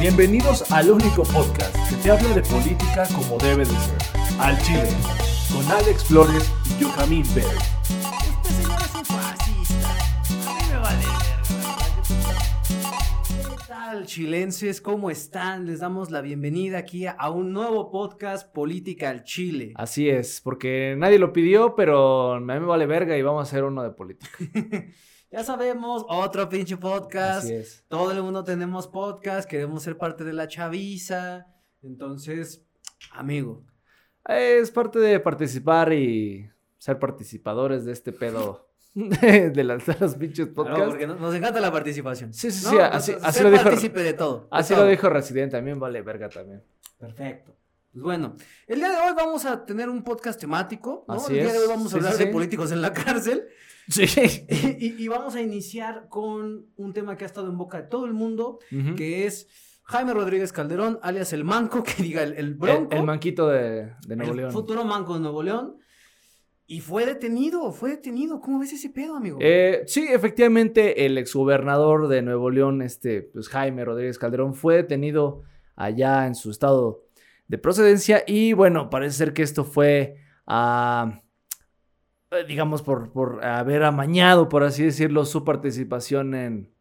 Bienvenidos al único podcast que te habla de política como debe de ser. Al Chile, con Alex Flores y Joaquín Berg. Este señor es un fascista. A mí me vale verga. ¿Qué tal, chilenses? ¿Cómo están? Les damos la bienvenida aquí a un nuevo podcast Política al Chile. Así es, porque nadie lo pidió, pero a mí me vale verga y vamos a hacer uno de política. Ya sabemos, otro pinche podcast. Así es. Todo el mundo tenemos podcast, queremos ser parte de la chaviza. Entonces, amigo, Es parte de participar y ser participadores de este pedo de, las, de los pinches claro, podcasts. porque nos, nos encanta la participación. Sí, sí, ¿no? sí, así- Entonces, así ser lo dijo- partícipe de todo. Así todo. lo dijo Resident, también vale verga también. Perfecto. Pues bueno, el día de hoy vamos a tener un podcast temático, ¿no? Así el día de hoy vamos a hablar sí, de sí. políticos en la cárcel Sí. y, y vamos a iniciar con un tema que ha estado en boca de todo el mundo, que es Jaime Rodríguez Calderón, alias el Manco, que diga el, el el, Bronco, el manquito de, de Nuevo el León. futuro Manco de Nuevo León, y fue detenido, fue detenido. ¿Cómo ves ese pedo, amigo? Eh, sí, efectivamente, el exgobernador de Nuevo León, este, pues Jaime Rodríguez Calderón, fue detenido allá en su estado de procedencia. Y bueno, parece ser que esto fue, eh, digamos, por, por haber amañado, por así decirlo, su participación en,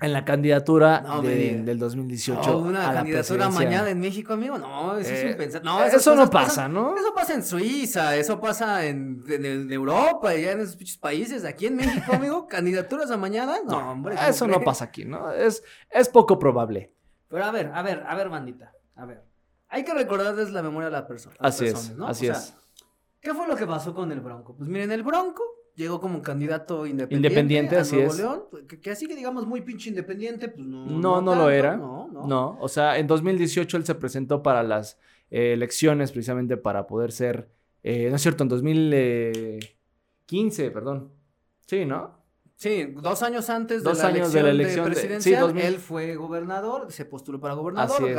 en la candidatura No de- del 2018. No, una a candidatura mañana en México, amigo. No, eso es Eh, impensable. No, eso no pasa, pasan- ¿no? Eso pasa en Suiza, eso pasa en, en- en Europa, ya en esos pinches países. Aquí en México, amigo, candidaturas a mañana. No, hombre. ¿cómo Eso no pasa aquí, ¿no? Es, es poco probable. Pero a ver, a ver, a ver, bandita. A ver. Hay que recordarles la memoria de la persona. Así es, ¿no? así O sea, es. ¿Qué fue lo que pasó con el Bronco? Pues miren, el Bronco llegó como candidato independiente. Independiente, a así Nuevo es. León, que, que así que digamos muy pinche independiente, pues no. No, no lo tanto, era. No, no. No, o sea, en 2018 él se presentó para las eh, elecciones precisamente para poder ser, eh, no es cierto, en 2015, perdón. Sí, ¿no? Sí, dos años antes Dos de, la años de la elección de de- sí, presidencial, 2000. él fue gobernador, se postuló para gobernador, Así es.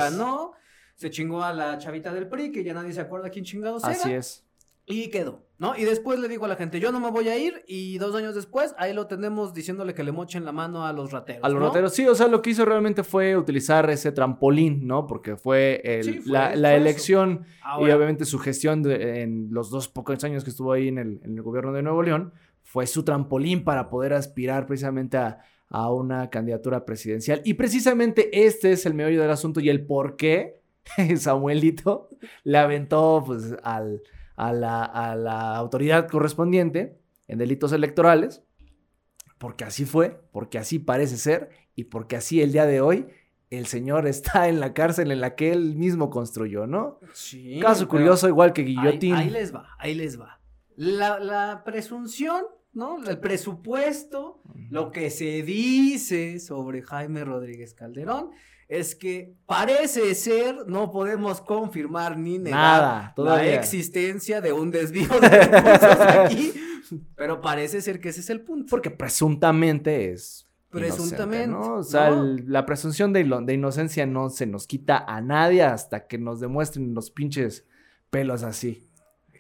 Se chingó a la chavita del PRI, que ya nadie se acuerda quién chingados Así era, es. y quedó, ¿no? Y después le digo a la gente, yo no me voy a ir, y dos años después, ahí lo tenemos diciéndole que le mochen la mano a los rateros, A los ¿no? rateros, sí, o sea, lo que hizo realmente fue utilizar ese trampolín, ¿no? Porque fue, el- Sí, fue- la, la elección y obviamente su gestión de- en los dos pocos años que estuvo ahí en el, en el gobierno de Nuevo León fue su trampolín para poder aspirar precisamente a, a una candidatura presidencial. Y precisamente este es el meollo del asunto y el por qué Samuelito le aventó pues, al- a, la, a la autoridad correspondiente en delitos electorales. Porque así fue, porque así parece ser y porque así el día de hoy el señor está en la cárcel en la que él mismo construyó, ¿no? sí, Caso curioso, igual que Guillotín. Ahí, les va, ahí les va. La, la presunción, ¿no? El presupuesto Lo que se dice sobre Jaime Rodríguez Calderón es que parece ser, no podemos confirmar ni negar Nada, la existencia de un desvío de recursos aquí, pero parece ser que ese es el punto. Porque presuntamente es. Presuntamente, inocente, ¿no? O sea, ¿no? el- la presunción de, de inocencia no se nos quita a nadie hasta que nos demuestren los pinches pelos así,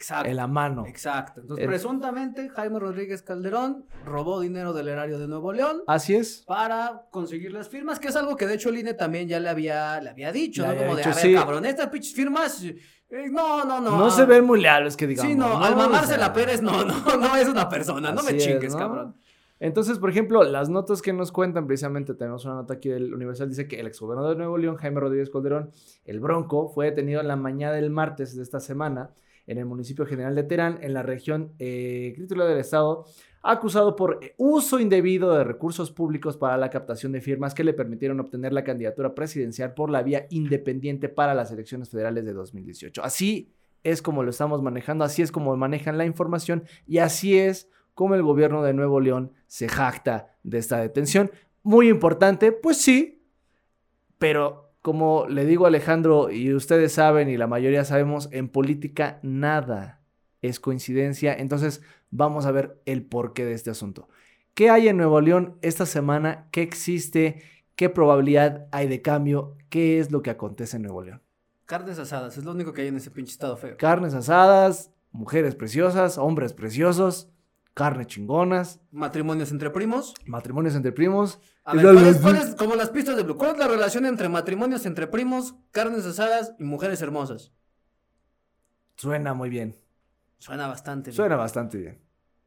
Exacto. en la mano. Exacto. Entonces, El- presuntamente, Jaime Rodríguez Calderón robó dinero del erario de Nuevo León Así es. para conseguir las firmas, que es algo que de hecho el INE también ya le había, le había dicho, Le ¿no? había Como de, a ver, sí. cabrón, estas pinches firmas, eh, no, no, no. No, se ven muy leales, que digamos. Sí, no, ¿no? al mamarse la Pérez, no, no, no es una persona, no me es, chingues, ¿no? cabrón. Entonces, por ejemplo, las notas que nos cuentan, precisamente tenemos una nota aquí del Universal, dice que el exgobernador de Nuevo León, Jaime Rodríguez Calderón, el Bronco, fue detenido en la mañana del martes de esta semana en el municipio general de Terán, en la región eh, crítica del estado, acusado por uso indebido de recursos públicos para la captación de firmas que le permitieron obtener la candidatura presidencial por la vía independiente para las elecciones federales de 2018. Así es como lo estamos manejando, así es como manejan la información y así es como el gobierno de Nuevo León se jacta de esta detención. Muy importante, pues sí, pero como le digo a Alejandro y ustedes saben y la mayoría sabemos, en política nada es coincidencia. Entonces vamos a ver el porqué de este asunto. ¿Qué hay en Nuevo León esta semana? ¿Qué existe? ¿Qué probabilidad hay de cambio? ¿Qué es lo que acontece en Nuevo León? Carnes asadas, es lo único que hay en ese pinche estado feo. Carnes asadas, mujeres preciosas, hombres preciosos. Carne chingonas, Matrimonios entre primos. matrimonios entre primos. A ver, ¿cuál es, cuál es- como las pistas de Blue, ¿cuál es la relación entre matrimonios entre primos, carnes asadas y mujeres hermosas? Suena muy bien. Suena bastante bien. Suena bastante bien.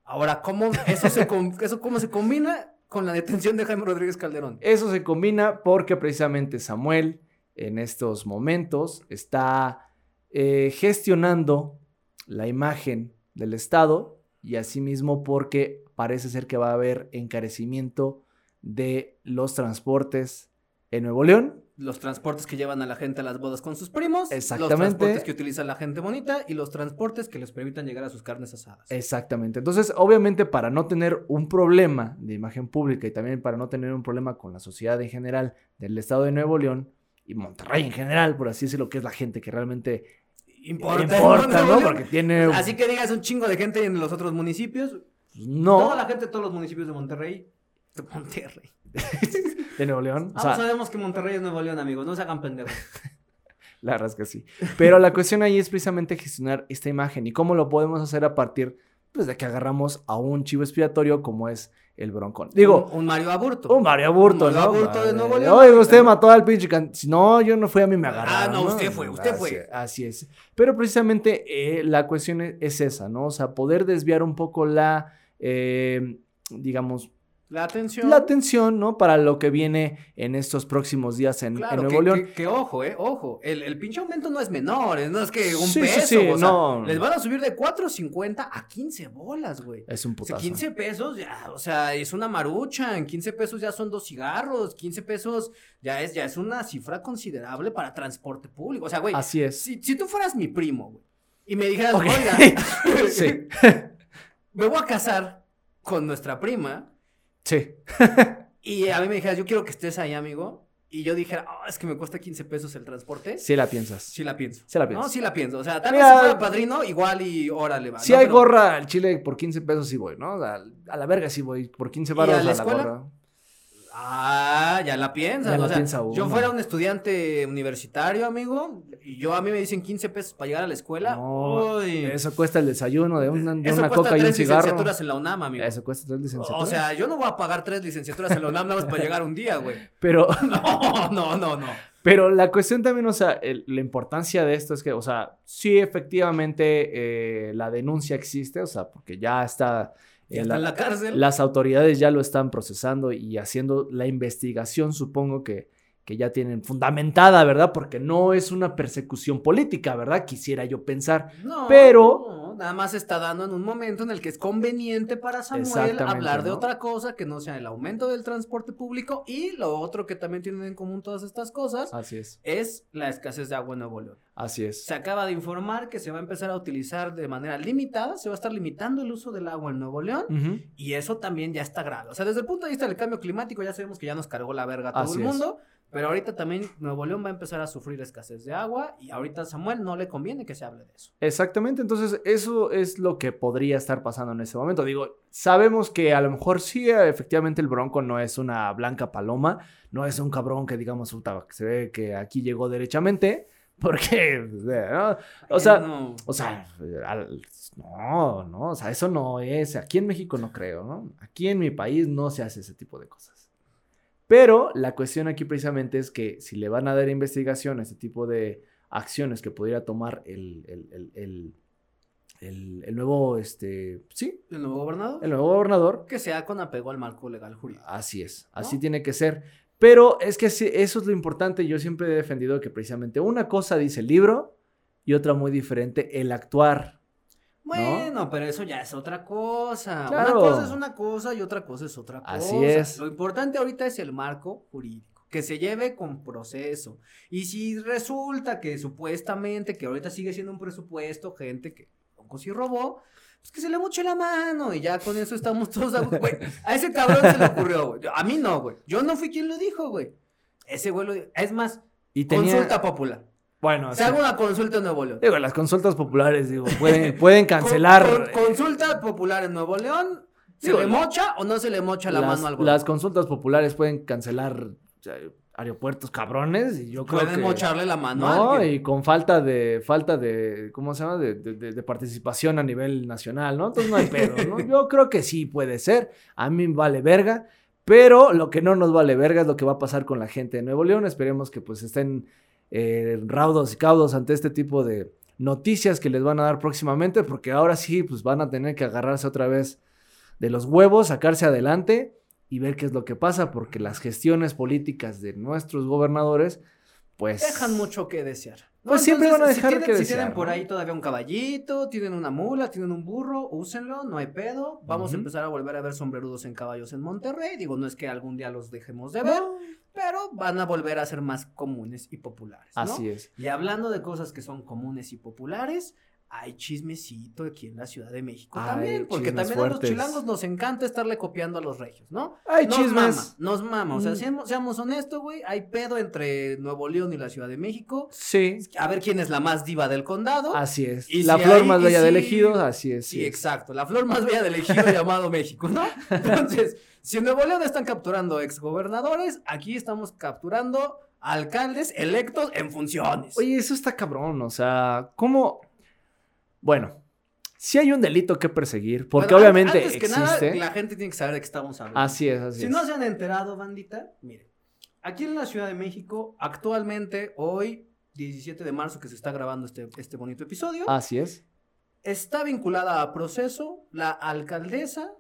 Ahora, ¿cómo eso se, eso cómo se combina con la detención de Jaime Rodríguez Calderón? Eso se combina porque precisamente Samuel en estos momentos está eh, gestionando la imagen del Estado y asimismo porque parece ser que va a haber encarecimiento de los transportes en Nuevo León. Los transportes que llevan a la gente a las bodas con sus primos. Exactamente. Los transportes que utiliza la gente bonita y los transportes que les permitan llegar a sus carnes asadas. Exactamente. Entonces, obviamente, para no tener un problema de imagen pública y también para no tener un problema con la sociedad en general del Estado de Nuevo León y Monterrey en general, por así decirlo, que es la gente que realmente Importa, importa, ¿no? Porque tiene... Así que digas un chingo de gente en los otros municipios. pues, no, Toda la gente de todos los municipios de Monterrey. De Monterrey. de Nuevo León. O Ah, sea, sabemos que Monterrey es Nuevo León, amigos. No se hagan pendejos. la verdad es que sí. Pero la cuestión ahí es precisamente gestionar esta imagen. ¿Y cómo lo podemos hacer a partir pues, de que agarramos a un chivo expiatorio como es el broncón? Digo, un, un Mario Aburto. un Mario Aburto, Un Mario ¿no? Aburto de Nuevo León. Oye, usted mató al pinche can... Si No, yo no fui, a mí me agarraron. Ah, no, usted fue, usted Así- fue. Así es. Pero precisamente eh, la cuestión es, es esa, ¿no? O sea, poder desviar un poco la, eh, digamos, La atención. la atención, ¿no? Para lo que viene en estos próximos días en, Nuevo que, León. que- que ojo, eh, ojo. El, el pinche aumento no es menor, eh, no es que un Sí, peso. sí, o sea, no. Les van a subir de 4.50 a 15 bolas, güey. Es un O sea, putazo. 15 pesos ya, o sea, es una marucha, en 15 pesos ya son dos cigarros, 15 pesos ya es, ya es una cifra considerable para transporte público. O sea, güey, Así es. si, si tú fueras mi primo, güey, y me dijeras, Ok. oiga, Sí. me voy a casar con nuestra prima, Sí. y a mí me dijeras, yo quiero que estés ahí, amigo, y yo dijera, "Ah, es que me cuesta 15 pesos el transporte, sí, Sí la piensas. la pienso. Sí la pienso. No, sí la pienso. O sea, tal vez si fuera padrino, igual y órale va. Si ¿no? hay Pero- gorra al chile por 15 pesos sí voy, ¿no? A, a la verga sí voy. Por 15 ¿Y baros a a la la, escuela? gorra. Ah, ya la piensas. Ya la o sea, piensa yo fuera un estudiante universitario, amigo, y yo a mí me dicen 15 pesos para llegar a la escuela. No, uy, Eso cuesta el desayuno de una, de eso una coca y un tres cigarro. licenciaturas en la UNAM, amigo. Eso cuesta tres licenciaturas. O sea, yo no voy a pagar tres licenciaturas en la UNAM nada más para llegar un día, güey. pero, No, no, no, no. pero la cuestión también, o sea, el- la importancia de esto es que, o sea, sí efectivamente eh, la denuncia existe, o sea, porque ya está... Ya eh, está en la cárcel. Las autoridades ya lo están procesando y haciendo la investigación, supongo que, que ya tienen fundamentada, ¿verdad? Porque no es una persecución política, ¿verdad? Quisiera yo pensar. No, pero- no, nada más está dando en un momento en el que es conveniente para Samuel hablar de ¿no? otra cosa que no sea el aumento del transporte público y lo otro que también tienen en común todas estas cosas Así es, es la escasez de agua en Nuevo León. así es. Se acaba de informar que se va a empezar a utilizar de manera limitada, se va a estar limitando el uso del agua en Nuevo León y eso también ya está grave. O sea, desde el punto de vista del cambio climático ya sabemos que ya nos cargó la verga a todo Así el es. Pero ahorita también Nuevo León va a empezar a sufrir escasez de agua y ahorita a Samuel no le conviene que se hable de eso. Exactamente, entonces eso es lo que podría estar pasando en ese momento. Digo, sabemos que a lo mejor sí, efectivamente el Bronco no es una blanca paloma, no es un cabrón que digamos, que se ve que aquí llegó derechamente, porque, ¿no? o sea, No. O sea, no, no, o sea, eso no es. Aquí en México no creo, ¿no? Aquí en mi país no se hace ese tipo de cosas. Pero la cuestión aquí precisamente es que si le van a dar investigación a este tipo de acciones que pudiera tomar el, el, el, el, el- nuevo, este, sí, el nuevo gobernador, el nuevo gobernador, que sea con apego al marco legal jurídico. así es, así ¿No? tiene que ser. Pero es que eso es lo importante. Yo siempre he defendido que precisamente una cosa dice el libro y otra muy diferente el actuar. Bueno, pero eso ya es otra cosa. Claro. Una cosa es una cosa y otra cosa es otra cosa. Así es. Lo importante ahorita es el marco jurídico, que se lleve con proceso. Y si resulta que supuestamente, que ahorita sigue siendo un presupuesto, gente que poco sí robó, pues que se le moche la mano y ya con eso estamos todos. A, güey, a ese cabrón se le ocurrió, güey. A mí no, güey. Yo no fui quien lo dijo, güey. Ese güey lo dijo. Es más, Y tenía, consulta popular. Bueno, Se sí. haga una consulta en Nuevo León. Digo, las consultas populares, digo, pueden, pueden cancelar. Con- con- consulta popular en Nuevo León. ¿Se Digo, le mocha o no se le mocha la las, mano al las consultas populares pueden cancelar aeropuertos cabrones y yo creo Pueden que... mocharle la mano a No, alguien. y con falta de, falta de, ¿cómo se llama? De, de- de- de participación a nivel nacional, ¿no? Entonces no hay pedo, ¿no? Yo creo que sí puede ser, a mí me vale verga, pero lo que no nos vale verga es lo que va a pasar con la gente de Nuevo León, esperemos que pues estén eh, raudos y caudos ante este tipo de noticias que les van a dar próximamente, porque ahora sí, pues van a tener que agarrarse otra vez de los huevos, sacarse adelante y ver qué es lo que pasa, porque las gestiones políticas de nuestros gobernadores, pues... Dejan mucho que desear. Pues siempre van a si dejar tienen- que Si desear, tienen por ahí todavía un caballito, tienen una mula, tienen un burro, úsenlo, no hay pedo. Vamos a empezar a volver a ver sombrerudos en caballos en Monterrey. Digo, no es que algún día los dejemos de ver, No, pero van a volver a ser más comunes y populares. ¿no? Así es. Y hablando de cosas que son comunes y populares, hay chismecito aquí en la Ciudad de México Hay también, porque también a los fuertes. chilangos nos encanta estarle copiando a los regios, ¿no? Hay nos chismes. mama, nos mama, o sea, Mm. seamos, seamos honestos, güey, hay pedo entre Nuevo León y la Ciudad de México, Sí, a ver quién es la más diva del condado. así es. Y la si flor hay- más bella del ejido, así es. Sí, sí es. exacto, la flor más bella del ejido llamado México, ¿no? Entonces, si en Nuevo León están capturando exgobernadores, aquí estamos capturando alcaldes electos en funciones. Oye, eso está cabrón, o sea, ¿cómo? Bueno, sí hay un delito que perseguir, porque Bueno, obviamente antes que existe. nada, la gente tiene que saber de qué estamos hablando. Así es, así Si es. no se han enterado, bandita, miren. Aquí en la Ciudad de México, actualmente, hoy, 17 de marzo, que se está grabando este, este bonito episodio, Así es. está vinculada a proceso la alcaldesa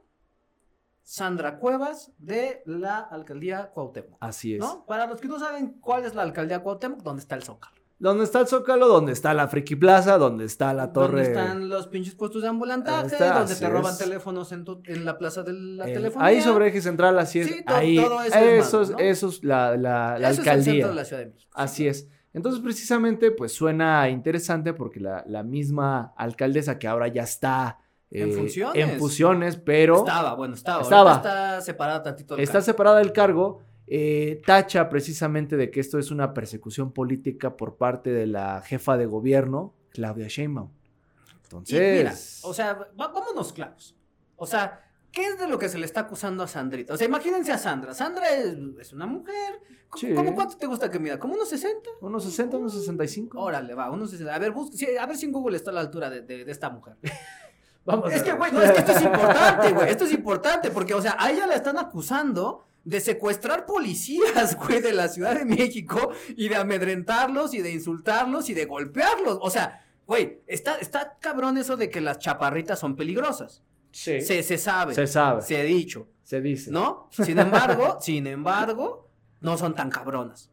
Sandra Cuevas de la alcaldía Cuauhtémoc. Así es. ¿No? Para los que no saben cuál es la alcaldía Cuauhtémoc, ¿dónde está el Zócalo? ¿Dónde está el Zócalo? ¿Dónde está la Friki Plaza? ¿Dónde está la torre? Donde están los pinches puestos de ambulantaje, está, donde te roban es. teléfonos en, tu- en la plaza de la Eh, telefonía. ahí sobre eje central, así es. Sí, to- ahí, todo eso es eso es, ¿no? eso es la, la- la Eso es el alcaldía. centro de la Ciudad de México. Así es. Entonces, precisamente, pues suena interesante porque la, la misma alcaldesa que ahora ya está En eh, funciones. en funciones, pero Estaba, bueno, estaba. Estaba. Está separada tantito del está cargo. separada del cargo, eh, tacha precisamente de que esto es una persecución política por parte de la jefa de gobierno, Claudia Sheinbaum. Y Entonces, mira, o sea, vámonos claros. O sea, ¿qué es de lo que se le está acusando a Sandrita? O sea, imagínense a Sandra. Sandra es, es una mujer. ¿Cómo, Sí. cómo cuánto te gusta que mida? ¿Como unos 60? unos 60, unos 65. Órale, va, unos 60. A ver, busca- a ver si en Google está a la altura de, de- de esta mujer. Vamos Es a que, güey, no, es que esto es importante, güey. Esto es importante porque, o sea, a ella la están acusando de secuestrar policías, güey, de la Ciudad de México y de amedrentarlos y de insultarlos y de golpearlos. O sea, güey, está, está cabrón eso de que las chaparritas son peligrosas. Sí. Se, se sabe. Se sabe. Se ha dicho, Se dice. ¿no? Sin embargo, sin embargo, no son tan cabronas.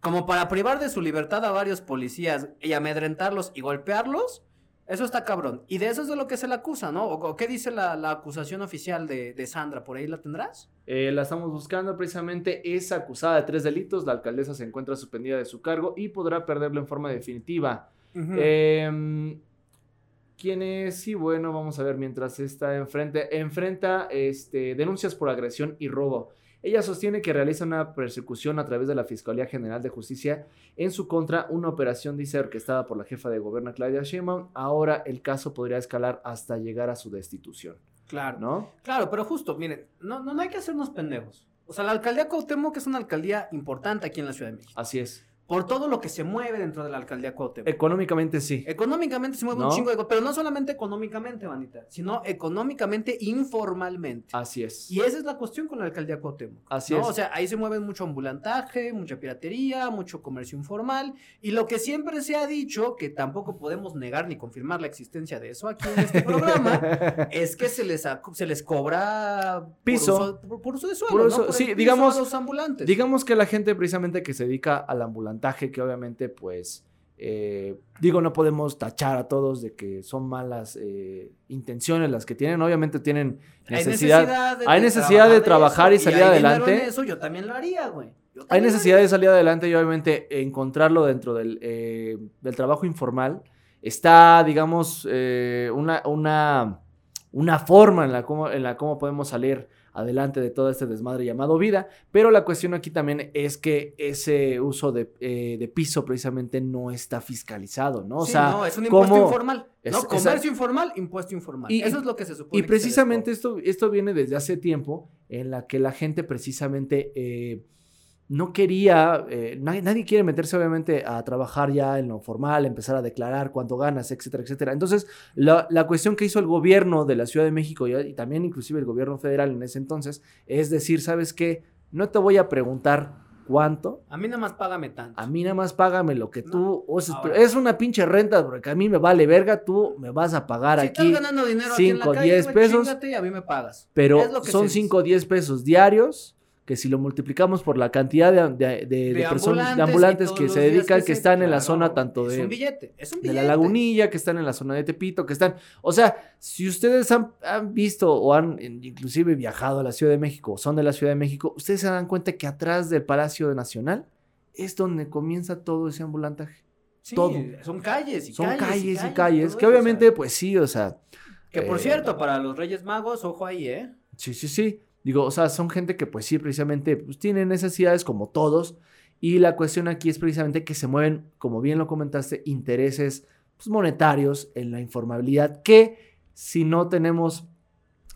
Como para privar de su libertad a varios policías y amedrentarlos y golpearlos, eso está cabrón. Y de eso es de lo que se le acusa, ¿no? ¿O, qué dice la, la acusación oficial de, de Sandra? ¿Por ahí la tendrás? Eh, la estamos buscando precisamente. Es acusada de tres delitos. La alcaldesa se encuentra suspendida de su cargo y podrá perderlo en forma definitiva. Eh, ¿Quién es? Sí, bueno, vamos a ver. Mientras está enfrente, enfrenta este, denuncias por agresión y robo. Ella sostiene que realiza una persecución a través de la Fiscalía General de Justicia en su contra, una operación, dice, orquestada por la jefa de gobierno Claudia Sheinbaum. Ahora el caso podría escalar hasta llegar a su destitución, claro. ¿no? Claro, pero justo, miren, no, no, no hay que hacernos pendejos. O sea, la alcaldía Cuauhtémoc es una alcaldía importante aquí en la Ciudad de México. Así es. Por todo lo que se mueve dentro de la alcaldía Cuauhtémoc. Económicamente sí. Económicamente se mueve ¿No? un chingo de cosas, pero no solamente económicamente, Vanita, sino económicamente informalmente. Así es. Y esa es la cuestión con la alcaldía Cuauhtémoc. Así ¿no? es. O sea, ahí se mueve mucho ambulantaje, mucha piratería, mucho comercio informal. Y lo que siempre se ha dicho, que tampoco podemos negar ni confirmar la existencia de eso aquí en este programa, es que se les, se les cobra por Piso. uso, por, por uso de suelo. Por ¿no? uso- Por el sí, digamos- a los ambulantes. Digamos que la gente precisamente que se dedica al que obviamente pues, eh, digo, no podemos tachar a todos de que son malas eh, intenciones las que tienen, obviamente tienen Hay necesidad, de- hay necesidad de trabajar y eso, salir adelante. eso yo también lo haría, güey. Hay necesidad de salir adelante y obviamente encontrarlo dentro del, eh, del trabajo informal. Está, digamos, una, una, una forma en la, cómo, en la cómo podemos salir adelante de todo este desmadre llamado vida, pero la cuestión aquí también es que ese uso de, eh, de piso precisamente no está fiscalizado, ¿no? O Sí, sea, no, es un impuesto ¿cómo- informal. Es- ¿no? esa- Comercio informal, impuesto informal. Y- Eso es lo que se supone. y precisamente esto, esto viene desde hace tiempo en la que la gente precisamente eh, no quería, eh, nadie, nadie quiere meterse obviamente a trabajar ya en lo formal, empezar a declarar cuánto ganas, etcétera, etcétera. Entonces, la, la cuestión que hizo el gobierno de la Ciudad de México y, y también inclusive el gobierno federal en ese entonces es decir, ¿sabes qué? No te voy a preguntar cuánto, A mí nada más págame tanto. a mí nada más págame lo que No, tú uses. ahora. Es una pinche renta, porque a mí me vale verga, tú me vas a pagar si aquí. estás ganando dinero aquí en la cinco, calle, 10 güey, pesos, y a mí me pagas. Pero son se 5 o 10 pesos diarios, que si lo multiplicamos por la cantidad de, de- de- de personas, de ambulantes que se dedican, que que se- están en la claro, zona tanto Es de, un billete, es un de la lagunilla, que están en la zona de Tepito, que están... O sea, si ustedes han, han visto o han inclusive viajado a la Ciudad de México, o son de la Ciudad de México, ustedes se dan cuenta que atrás del Palacio Nacional es donde comienza todo ese ambulantaje. Sí, todo. Son calles y Son calles, calles y calles, que obviamente, pues sí, o sea... que por eh, cierto, para los Reyes Magos, ojo ahí, ¿eh? Sí, sí, sí. Digo, o sea, son gente que pues sí, precisamente, pues tienen necesidades como todos. Y la cuestión aquí es precisamente que se mueven, como bien lo comentaste, intereses pues, monetarios en la informabilidad que si no tenemos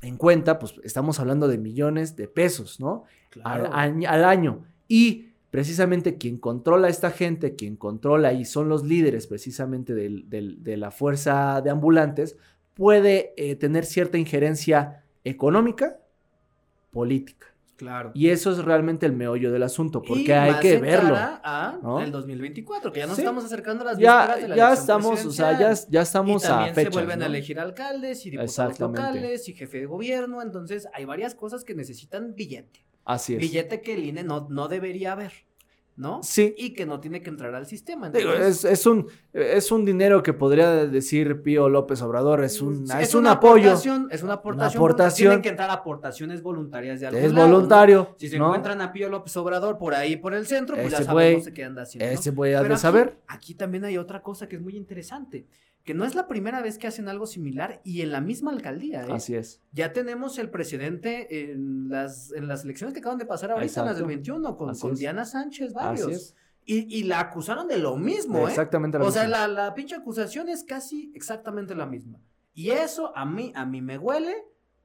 en cuenta, pues estamos hablando de millones de pesos, ¿no? Al, año- al año. Y precisamente quien controla a esta gente, quien controla y son los líderes precisamente del- del- de la fuerza de ambulantes, puede eh, tener cierta injerencia económica, política. Claro. Y eso es realmente el meollo del asunto, porque Y hay que verlo. A ¿no? el 2024, que ya nos Sí. estamos acercando a las Ya, de la ya estamos, o sea, ya, ya estamos y a también fecha. se vuelven a elegir alcaldes y diputados locales y jefe de gobierno, entonces hay varias cosas que necesitan billete. Así es. Billete que el INE no, no debería haber, ¿no? Sí. Y que no tiene que entrar al sistema. Digo, es, es un, es un dinero que podría decir Pío López Obrador, es un, es un una apoyo, aportación, es una aportación. aportación. Tienen que entrar aportaciones voluntarias de algún es lado, ¿no? voluntario. Si se ¿no? encuentran a Pío López Obrador por ahí, por el centro, pues ya sabemos qué anda haciendo. Ese voy a saber. Aquí también hay otra cosa que es muy interesante, que no es la primera vez que hacen algo similar y en la misma alcaldía. ¿eh? Así es. Ya tenemos el presidente en las, en las elecciones que acaban de pasar ahorita, en las del Exacto. 21, con, con. Diana Sánchez Barrios. Así es. Y, y la acusaron de lo mismo, ¿eh? Exactamente lo O sea, la, la pinche acusación es casi exactamente la misma. Y eso a mí, a mí me huele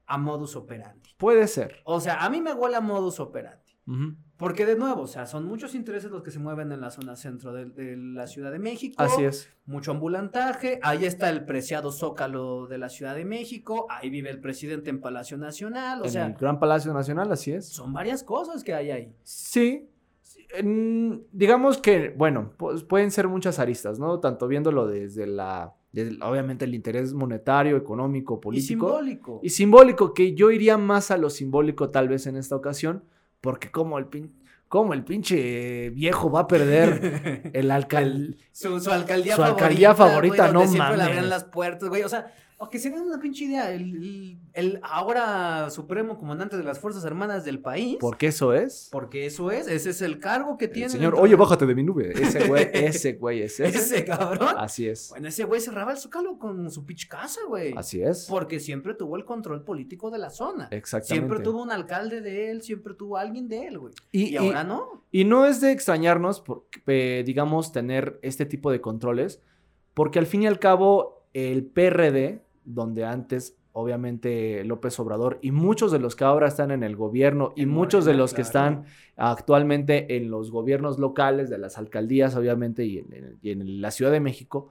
a modus operandi. Puede ser. O sea, a mí me huele a modus operandi. Ujú. Porque de nuevo, o sea, son muchos intereses los que se mueven en la zona centro de, de la Ciudad de México. Así es. Mucho ambulantaje. Ahí está el preciado Zócalo de la Ciudad de México. Ahí vive el presidente en Palacio Nacional. O en sea, el Gran Palacio Nacional, así es. son varias cosas que hay ahí. Sí. en- digamos que, bueno, pues pueden ser muchas aristas, ¿no? Tanto viéndolo desde la, desde, obviamente, el interés monetario, económico, Y político. simbólico. Y simbólico, que yo iría más a lo simbólico tal vez en esta ocasión, porque como el, pin- como el pinche viejo va a perder el alcalde. Su, su alcaldía Su favorita. alcaldía favorita, güey, donde no siempre le mames. abrían las puertas, güey. O sea, o que se den una pinche idea. El, ahora supremo comandante de las Fuerzas Armadas del país. Porque eso es. Porque eso es, ese es el cargo que tiene. El señor, oye, bájate de mi nube. Ese güey, ese güey es ese. Ese cabrón. Así es. Bueno, ese güey cerraba el zócalo con su pinche casa, güey. Así es. Porque siempre tuvo el control político de la zona. Exactamente. Siempre tuvo un alcalde de él, siempre tuvo alguien de él, güey. Y, Y, y- ahora no. y no es de extrañarnos, eh, digamos, tener este tipo de controles, porque al fin y al cabo, el PRD, donde antes, obviamente, López Obrador y muchos de los que ahora están en el gobierno y muchos de los que están actualmente en los gobiernos locales, de las alcaldías, obviamente, y en, en- y en la Ciudad de México,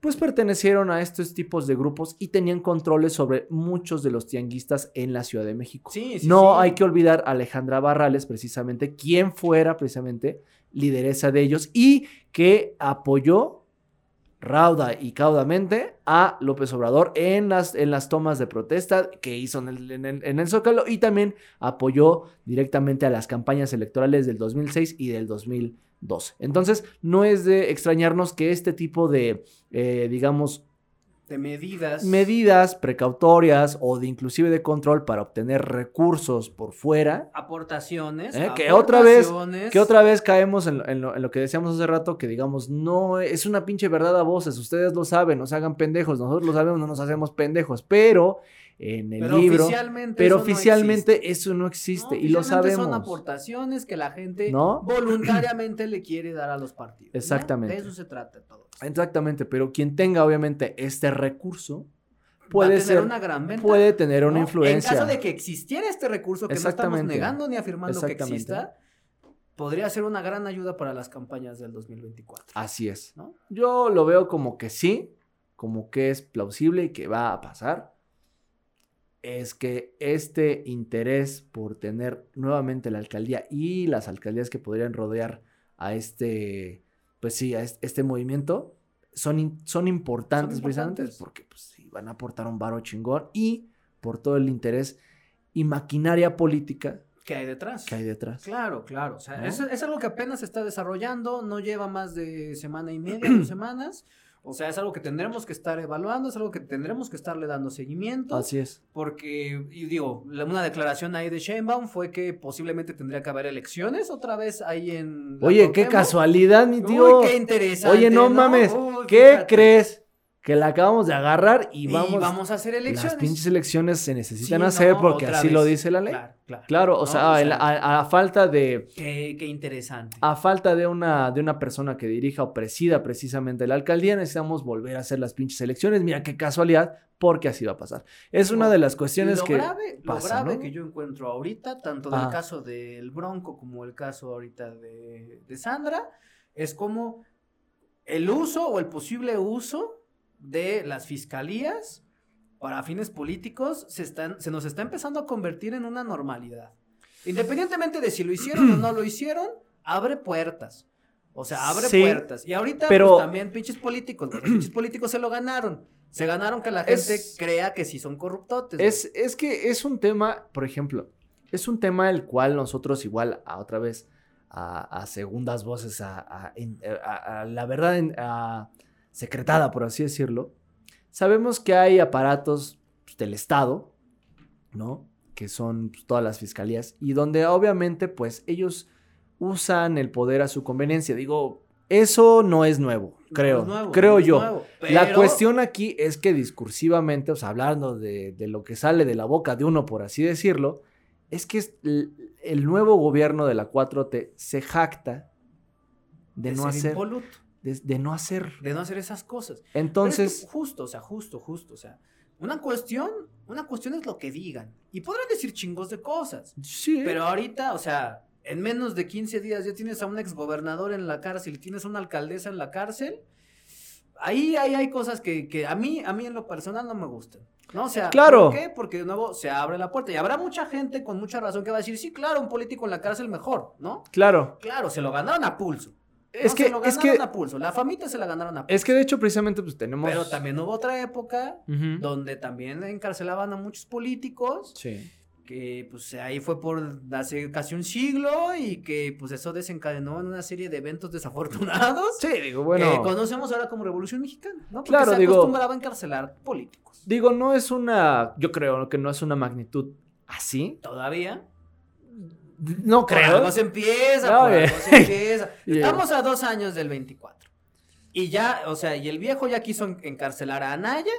pues pertenecieron a estos tipos de grupos y tenían controles sobre muchos de los tianguistas en la Ciudad de México. Sí, sí, no sí. hay que olvidar a Alejandra Barrales, precisamente, quien fuera precisamente lideresa de ellos y que apoyó rauda y caudamente a López Obrador en las, en las tomas de protesta que hizo en el, Zócalo y también apoyó directamente a las campañas electorales del 2006 y del 2012. Entonces, no es de extrañarnos que este tipo de, eh, digamos, De medidas. medidas precautorias o de inclusive de control para obtener recursos por fuera, Aportaciones. ¿Eh? Que otra vez- que otra vez caemos en lo, en lo- en lo que decíamos hace rato, que digamos, no es una pinche verdad a voces, ustedes lo saben, no se hagan pendejos, nosotros lo sabemos, no nos hacemos pendejos, pero en el Pero libro, oficialmente pero eso no oficialmente existe. eso no No, existe y lo sabemos. Son aportaciones que la gente ¿No? voluntariamente le quiere dar a los partidos. ¿no? Exactamente. De eso se trata todo. Exactamente, pero quien tenga obviamente este recurso puede tener ser, una gran venta. puede tener una ¿no? influencia. En caso de que existiera este recurso, que no estamos negando ni afirmando que exista, podría ser una gran ayuda para las campañas del 2024. Así es. ¿no? Yo lo veo como que sí, como que es plausible y que va a pasar. Es que este interés por tener nuevamente la alcaldía y las alcaldías que podrían rodear a este, pues sí, a es- este movimiento son, son importantes Son precisamente importantes. porque pues sí, van a aportar un varo chingón y por todo el interés y maquinaria política ¿Qué hay detrás? que hay detrás. Claro, claro. O sea, ¿No? es, es algo que apenas se está desarrollando, no lleva más de semana y media, dos semanas. O sea, es algo que tendremos que estar evaluando, es algo que tendremos que estarle dando seguimiento. Así es. Porque, y digo, la- una declaración ahí de Sheinbaum fue que posiblemente tendría que haber elecciones otra vez ahí en... Oye, qué casualidad, mi tío. Uy, qué interesante. Oye, no mames, Uy, ¿Qué fíjate. crees? Que la acabamos de agarrar y Y vamos. a hacer elecciones. Las pinches elecciones se necesitan Sí, hacer no, porque así lo dice la ley. Claro, claro. Claro, o ¿no? sea, a, a falta de qué, qué interesante. a falta de una de una persona que dirija o presida precisamente la alcaldía, necesitamos volver a hacer las pinches elecciones. Mira qué casualidad, porque así va a pasar. Es una de las cuestiones lo que grave, lo pasa, grave ¿no? que yo encuentro ahorita, tanto del Ah. caso del Bronco como el caso ahorita de, de Sandra, es como el uso o el posible uso de las fiscalías para fines políticos se, están, se nos está empezando a convertir en una normalidad. Independientemente de si lo hicieron o no lo hicieron, abre puertas. O sea, abre Sí, puertas. Y ahorita pero- pues, también pinches políticos, los pinches políticos se lo ganaron. Se ganaron que la gente Es- crea que sí son corruptotes. Es, es que es un tema, por ejemplo, es un tema el cual nosotros igual a otra vez a, a segundas voces, a, la verdad a secretada, por así decirlo, sabemos que hay aparatos pues, del Estado, ¿no? Que son pues, todas las fiscalías y donde obviamente pues ellos usan el poder a su conveniencia. Digo, eso no es nuevo, No creo, es nuevo, creo no yo. nuevo, La cuestión aquí es que discursivamente, o sea, hablando de, de lo que sale de la boca de uno, por así decirlo, es que el nuevo gobierno de la 4T se jacta de, de no ser hacer, impoluto, de, de no hacer. de no hacer esas cosas. Entonces, justo, o sea, justo, justo, o sea, una cuestión, una cuestión es lo que digan. Y podrán decir chingos de cosas. sí, Pero ahorita, o sea, en menos de 15 días ya tienes a un exgobernador en la cárcel y tienes una alcaldesa en la cárcel. Ahí, ahí hay cosas que, que a mí, a mí en lo personal no me gustan. ¿No? O sea, Claro. ¿por qué? Porque de nuevo se abre la puerta. Y habrá mucha gente con mucha razón que va a decir, sí, claro, un político en la cárcel mejor, ¿no? claro. Claro, se lo ganaron a pulso. Es No, que, se lo es ganaron que, a pulso. La famita se la ganaron a pulso. es que de hecho precisamente pues tenemos... Pero también hubo otra época donde también encarcelaban a muchos políticos, Sí. que pues ahí fue por hace casi un siglo y que pues eso desencadenó en una serie de eventos desafortunados. Sí, digo, bueno... Que conocemos ahora como Revolución Mexicana, ¿no? Porque Claro, se digo- acostumbraba a encarcelar políticos. Digo, no es una... Yo creo que no es una magnitud así. Todavía. No creo. algo se empieza, No, por se empieza. Estamos a dos años del 24. Y ya, o sea, y el viejo ya quiso en- encarcelar a Anaya,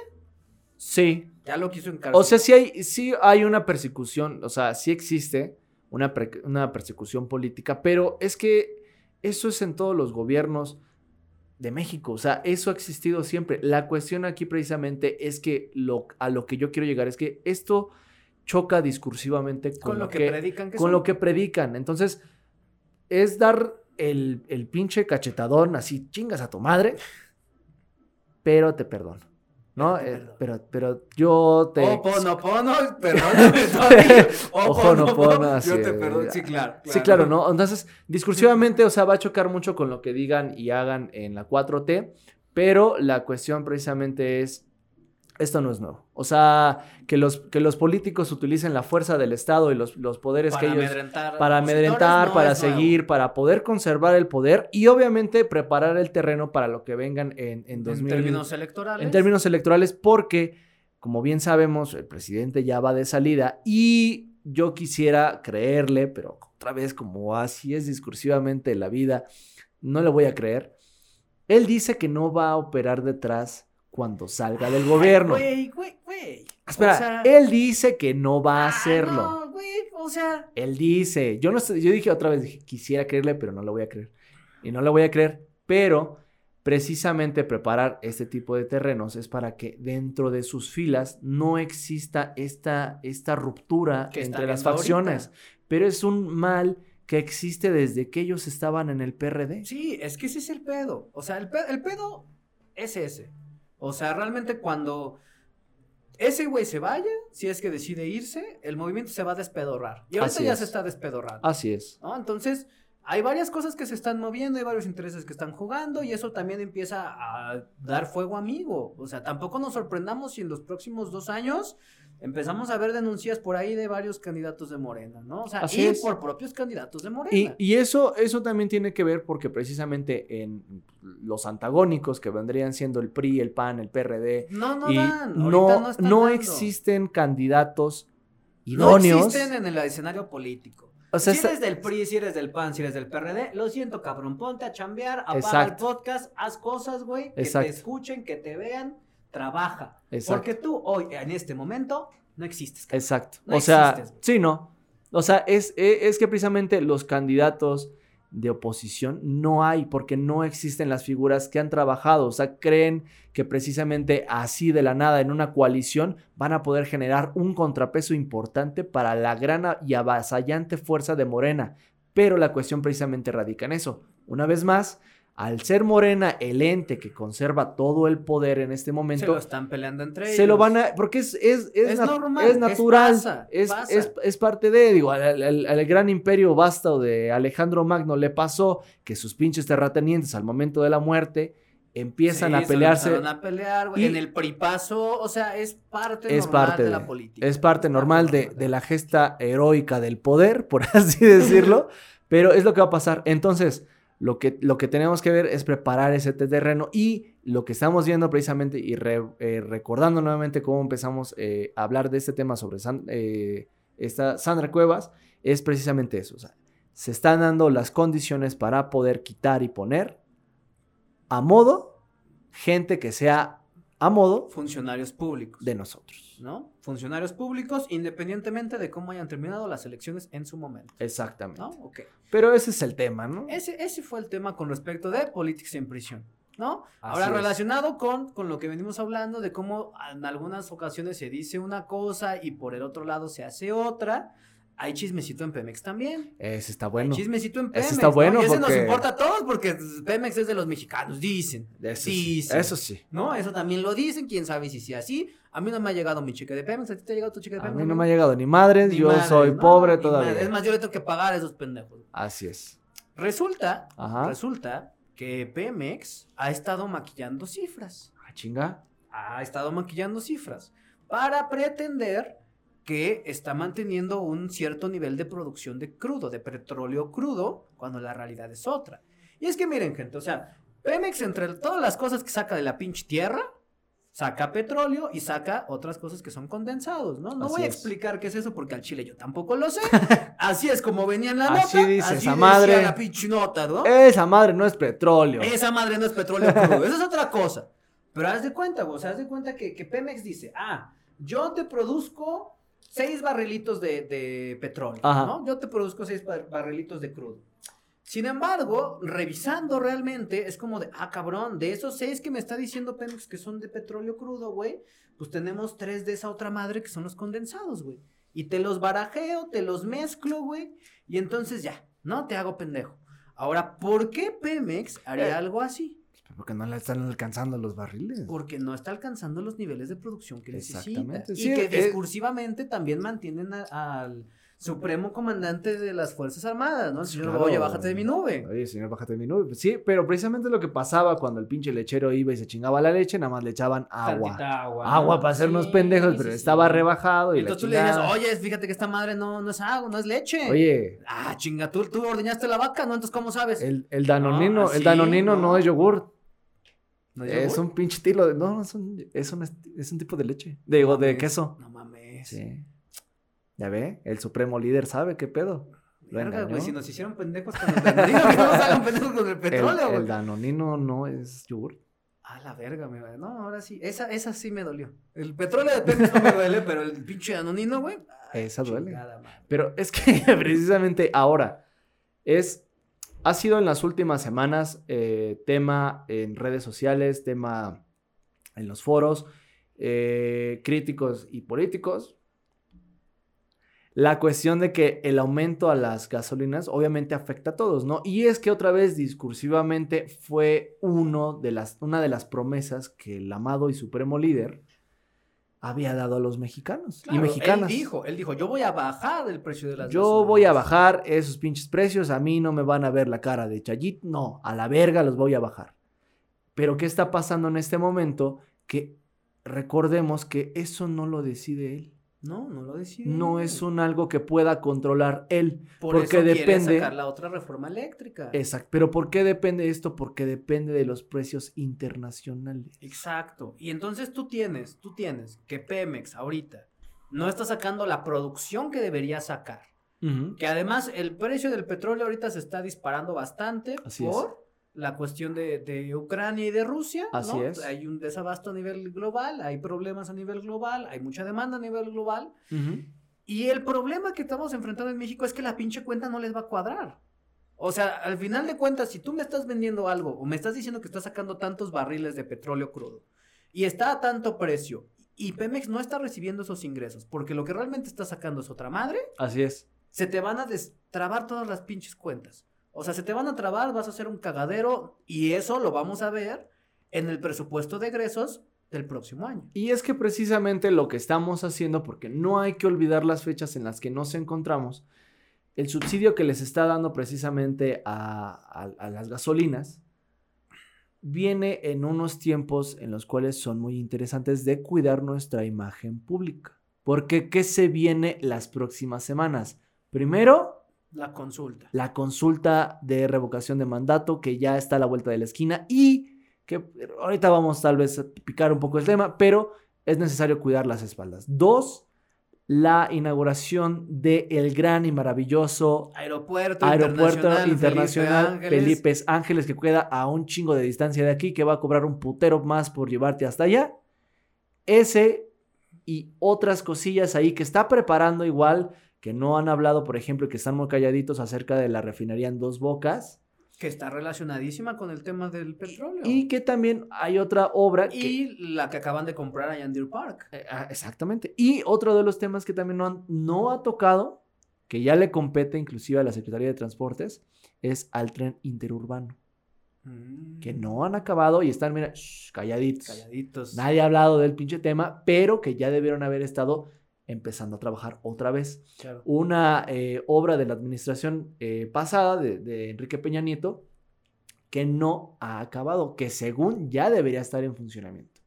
Sí, ya lo quiso encarcelar. O sea, sí hay, sí hay una persecución, o sea, sí existe una, una persecución política, pero es que eso es en todos los gobiernos de México, o sea, eso ha existido siempre. La cuestión aquí precisamente es que lo, a lo que yo quiero llegar es que esto choca discursivamente con, con lo que, predican que con son. lo que predican. Entonces, es dar el, el pinche cachetadón así, chingas a tu madre, pero te perdono. ¿no? Eh, pero, pero yo te... Oponopono, perdóname, Tony. Oponopono, así Yo te perdono, sí, claro. Sí, claro, ¿no? Entonces, discursivamente, o sea, va a chocar mucho con lo que digan y hagan en la 4T, pero la cuestión precisamente es, esto no es nuevo. O sea, que los, que los políticos utilicen la fuerza del Estado y los, los poderes Para que ellos... amedrentar. Para opositores, amedrentar, no para nuevo. seguir, para poder conservar el poder y obviamente preparar el terreno para lo que vengan en, en, 2000 En términos electorales. en términos electorales, porque, como bien sabemos, el presidente ya va de salida y yo quisiera creerle, pero otra vez, como así es discursivamente la vida, no le voy a creer. Él dice que no va a operar detrás cuando salga del gobierno. Güey, güey, güey. Espera, O sea, él dice que no va a ah, hacerlo. No, güey, o sea. Él dice, yo no sé, yo dije otra vez, dije, quisiera creerle, pero no lo voy a creer. Y no lo voy a creer, pero precisamente preparar este tipo de terrenos es para que dentro de sus filas no exista esta, esta ruptura entre las facciones. ahorita. Pero es un mal que existe desde que ellos estaban en el PRD. Sí, es que ese es el pedo. O sea, el pedo, el pedo es ese. O sea, realmente cuando ese güey se vaya, si es que decide irse, el movimiento se va a despedorrar. Y ahorita Así ya es. se está despedorrando. Así es. ¿no? Entonces, hay varias cosas que se están moviendo, hay varios intereses que están jugando y eso también empieza a dar fuego amigo. O sea, tampoco nos sorprendamos si en los próximos dos años empezamos a ver denuncias por ahí de varios candidatos de Morena, ¿no? O sea, Así y es. por propios candidatos de Morena. Y, y eso, eso también tiene que ver porque precisamente en los antagónicos que vendrían siendo el PRI, el PAN, el PRD, no, no y dan. no, ahorita no, están dando. existen candidatos No idóneos. existen en el escenario político. O sea, si eres del PRI, si eres del PAN, si eres del PRD, lo siento, cabrón, ponte a chambear, apaga Exacto. el podcast, haz cosas, güey, que Exacto. te escuchen, que te vean, trabaja. Exacto. Porque tú hoy, en este momento, no existes. Exacto. No o sea, existes, güey. sí, no. O sea, es, e- es que precisamente los candidatos de oposición no hay porque no existen las figuras que han trabajado. O sea, creen que precisamente así de la nada en una coalición van a poder generar un contrapeso importante para la gran y avasallante fuerza de Morena. Pero la cuestión precisamente radica en eso. Una vez más, al ser Morena el ente que conserva todo el poder en este Se momento, lo están peleando entre ellos. se lo van a. Porque es, es, es, Es nat- normal, natural. pasa, es, pasa. es- es parte de. Digo, al, al- al gran imperio vasto de Alejandro Magno le pasó que sus pinches terratenientes al momento de la muerte empiezan Sí, a se pelearse. a pelear, güey. Y- En el pripazo, o sea, es parte Es normal parte de, de- la política. Es parte normal de, normal de la gesta heroica del poder, por así decirlo. pero es lo que va a pasar. Entonces, lo que, lo que tenemos que ver es preparar ese terreno y lo que estamos viendo precisamente y re- eh, recordando nuevamente cómo empezamos eh, a hablar de este tema sobre San- eh, esta Sandra Cuevas, es precisamente eso. O sea, se están dando las condiciones para poder quitar y poner a modo gente que sea a modo Funcionarios públicos. de nosotros. ¿no? Funcionarios públicos, independientemente de cómo hayan terminado las elecciones en su momento. Exactamente. ¿No? Ok. Pero ese es el tema, ¿no? Ese, ese fue el tema con respecto de Politics en prisión, ¿no? Así Ahora, es. relacionado con, con lo que venimos hablando de cómo en algunas ocasiones se dice una cosa y por el otro lado se hace otra, hay chismecito en Pemex también. Ese está bueno. Hay chismecito en Ese Pemex. está ¿no? bueno Y ese porque- nos importa a todos porque Pemex es de los mexicanos, dicen. Eso sí. Dicen. Eso sí. ¿No? Eso también lo dicen, quién sabe si sea así. A mí no me ha llegado mi cheque de Pemex, ¿a ti te ha llegado tu cheque de A Pemex? mí no me ha llegado ni madres, Ni yo madres, soy no, pobre todavía. madres. Es más, yo le tengo que pagar a esos pendejos. Así es. Resulta, Ajá. resulta que Pemex ha estado maquillando cifras. Ah, chinga. Ha estado maquillando cifras para pretender que está manteniendo un cierto nivel de producción de crudo, de petróleo crudo, cuando la realidad es otra. Y es que miren, gente, o sea, Pemex entre todas las cosas que saca de la pinche tierra, saca petróleo y saca otras cosas que son condensados, ¿no? No Así voy a es. explicar qué es eso porque al chile yo tampoco lo sé. Así es como venía en la Así nota. dice así esa decía madre. la pinche nota, ¿no? Esa madre no es petróleo. Esa madre no es petróleo crudo, eso es otra cosa. Pero haz de cuenta, sea, haz de cuenta que, que Pemex dice, ah, yo te produzco seis barrilitos de, de petróleo, Ajá. ¿no? Yo te produzco seis bar- barrilitos de crudo. Sin embargo, revisando realmente, es como de, ah, cabrón, de esos seis que me está diciendo Pemex que son de petróleo crudo, güey, pues tenemos tres de esa otra madre que son los condensados, güey. Y te los barajeo, te los mezclo, güey, y entonces ya, ¿no? Te hago pendejo. Ahora, ¿por qué Pemex haría Eh. algo así? Porque no le están alcanzando los barriles. Porque no está alcanzando los niveles de producción que necesita. Exactamente. Y Sí, que eh, discursivamente también mantienen al supremo comandante de las Fuerzas Armadas, ¿no? El señor, Claro. oye, bájate de mi nube. Oye, señor, bájate de mi nube. Sí, pero precisamente lo que pasaba cuando el pinche lechero iba y se chingaba la leche, nada más le echaban agua. Agua. Para hacernos Sí, pendejos, sí, pero sí. estaba rebajado y la Entonces tú le dices, oye, fíjate que esta madre no, no es agua, no es leche. Oye, Ah, chinga, tú, tú ordeñaste la vaca, ¿no? Entonces, ¿cómo sabes? el, el danonino, No, el danonino no. no. es yogur. ¿No Es un pinche estilo de. No, es un, es un, es un tipo de leche. Digo, No de queso. No mames. Sí. Ya ve, el supremo líder sabe qué pedo. Verga, güey, si nos hicieron pendejos con el petróleo, que no nos hagan pendejos con el El, petróleo, el güey. danonino no es yogur. A la verga, me No, ahora sí. Esa, esa sí me dolió. El petróleo de Pemex no me duele, pero el pinche anonino, güey. Esa duele. madre. Pero es que precisamente ahora es. Ha sido en las últimas semanas eh, tema en redes sociales, tema en los foros, eh, críticos y políticos. la cuestión de que el aumento a las gasolinas obviamente afecta a todos, ¿no? Y es que otra vez discursivamente fue uno de las, una de las promesas que el amado y supremo líder había dado a los mexicanos Claro, y mexicanas. Él dijo, él dijo, yo voy a bajar el precio de las Yo voy a gasolinas". bajar esos pinches precios, a mí no me van a ver la cara de Chayit, no, a la verga los voy a bajar. Pero ¿qué está pasando en este momento? Que recordemos que eso no lo decide él. No, no lo decide. No es un algo que pueda controlar él. Por porque eso depende- sacar la otra reforma eléctrica. Exacto. Pero ¿por qué depende esto? Porque depende de los precios internacionales. Exacto. Y entonces tú tienes, tú tienes que Pemex ahorita no está sacando la producción que debería sacar. Que además el precio del petróleo ahorita se está disparando bastante Así es. La cuestión de, de Ucrania y de Rusia. ¿no? Así es. Hay un desabasto a nivel global, hay problemas a nivel global, hay mucha demanda a nivel global. Y el problema que estamos enfrentando en México es que la pinche cuenta no les va a cuadrar. O sea, al final de cuentas, si tú me estás vendiendo algo o me estás diciendo que estás sacando tantos barriles de petróleo crudo y está a tanto precio y Pemex no está recibiendo esos ingresos porque lo que realmente está sacando es otra madre, Así es. se te van a destrabar todas las pinches cuentas. O sea, se te van a trabar, vas a hacer un cagadero y eso lo vamos a ver en el presupuesto de egresos del próximo año. Y es que precisamente lo que estamos haciendo, porque no hay que olvidar las fechas en las que nos encontramos, el subsidio que les está dando precisamente a, las gasolinas viene en unos tiempos en los cuales son muy interesantes de cuidar nuestra imagen pública. Porque, ¿qué se viene las próximas semanas? Primero, La consulta. la consulta de revocación de mandato que ya está a la vuelta de la esquina y que ahorita vamos tal vez a picar un poco el tema, pero es necesario cuidar las espaldas. Dos, la inauguración del gran y maravilloso Aeropuerto, aeropuerto internacional, internacional Felipe Ángeles. Felipe Ángeles que queda a un chingo de distancia de aquí, que va a cobrar un putero más por llevarte hasta allá. Ese y otras cosillas ahí que está preparando igual, que no han hablado, por ejemplo, y que están muy calladitos acerca de la refinería en dos bocas. Que está relacionadísima con el tema del petróleo. Y que también hay otra obra que... Y la que acaban de comprar allá en Deer Park. Eh, ah, Exactamente. Y otro de los temas que también no, han- no ha tocado, que ya le compete inclusive a la Secretaría de Transportes, es al tren interurbano. Que no han acabado y están, mira, shh, calladitos. Calladitos. Nadie ha hablado del pinche tema, pero que ya debieron haber estado empezando a trabajar otra vez. Claro. Una eh, obra de la administración eh, pasada de, de Enrique Peña Nieto que no ha acabado, que según ya debería estar en funcionamiento.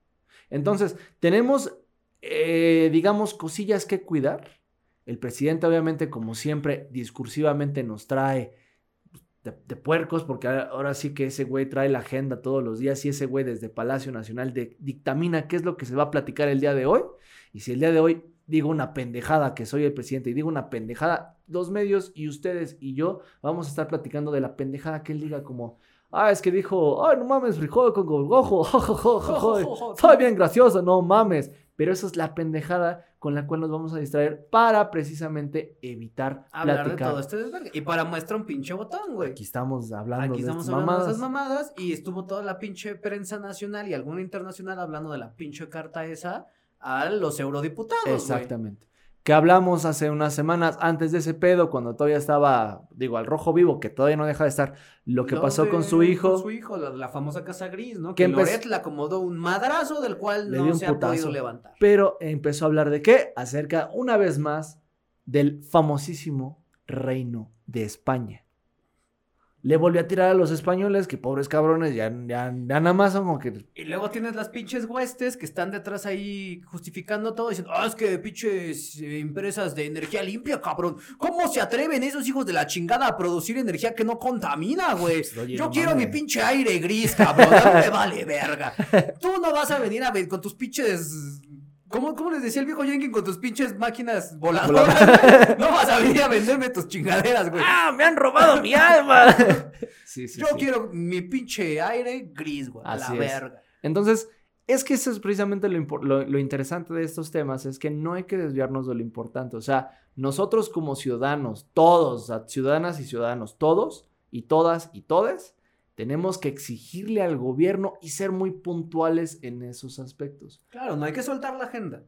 Entonces, tenemos, eh, digamos, cosillas que cuidar. El presidente, obviamente, como siempre, discursivamente nos trae de, de puercos, porque ahora, ahora sí que ese güey trae la agenda todos los días y ese güey desde Palacio Nacional de- dictamina qué es lo que se va a platicar el día de hoy. Y si el día de hoy digo una pendejada que soy el presidente y digo una pendejada, los medios y ustedes y yo vamos a estar platicando de la pendejada que él diga como, ah, es que dijo, ay, no mames, frijol con gojo, soy bien gracioso, no mames. Pero eso es la pendejada con la cual nos vamos a distraer para precisamente evitar Hablar de platicar. todo este desvergue. Y para muestra un pinche botón, güey. Aquí estamos hablando Aquí de estamos hablando mamadas. de esas mamadas y estuvo toda la pinche prensa nacional y alguna internacional hablando de la pinche carta esa a los eurodiputados. Exactamente. Que hablamos hace unas semanas antes de ese pedo, cuando todavía estaba, digo, al rojo vivo, que todavía no deja de estar, lo que Lo pasó de- con su hijo. Con su hijo, la, la famosa casa gris, ¿no? Que Que Loret le acomodó un madrazo del cual no se ha podido levantar. Pero empezó a hablar de qué? Acerca, una vez más, del famosísimo reino de España. Le volvió a tirar a los españoles, que pobres cabrones, ya, ya, ya nada más son como que... Y luego tienes las pinches huestes que están detrás ahí justificando todo, diciendo, ah, es que pinches eh, empresas de energía limpia, cabrón. ¿Cómo se atreven esos hijos de la chingada a producir energía que no contamina, güey? Pues, Oye, Yo no quiero mi pinche aire gris, cabrón. A mí me vale verga. Tú no vas a venir a ver con tus pinches. ¿Cómo, ¿Cómo les decía el viejo Jenkins con tus pinches máquinas voladoras? no vas a venir a venderme tus chingaderas, güey. ¡Ah, me han robado mi alma! sí, sí, Yo sí. quiero mi pinche aire gris, güey. A la es. verga. Entonces, es que eso es precisamente lo, lo- lo interesante de estos temas, es que no hay que desviarnos de lo importante. O sea, nosotros como ciudadanos, todos, ciudadanas y ciudadanos, todos y todas y todes, tenemos que exigirle al gobierno y ser muy puntuales en esos aspectos. Claro, no hay que soltar la agenda.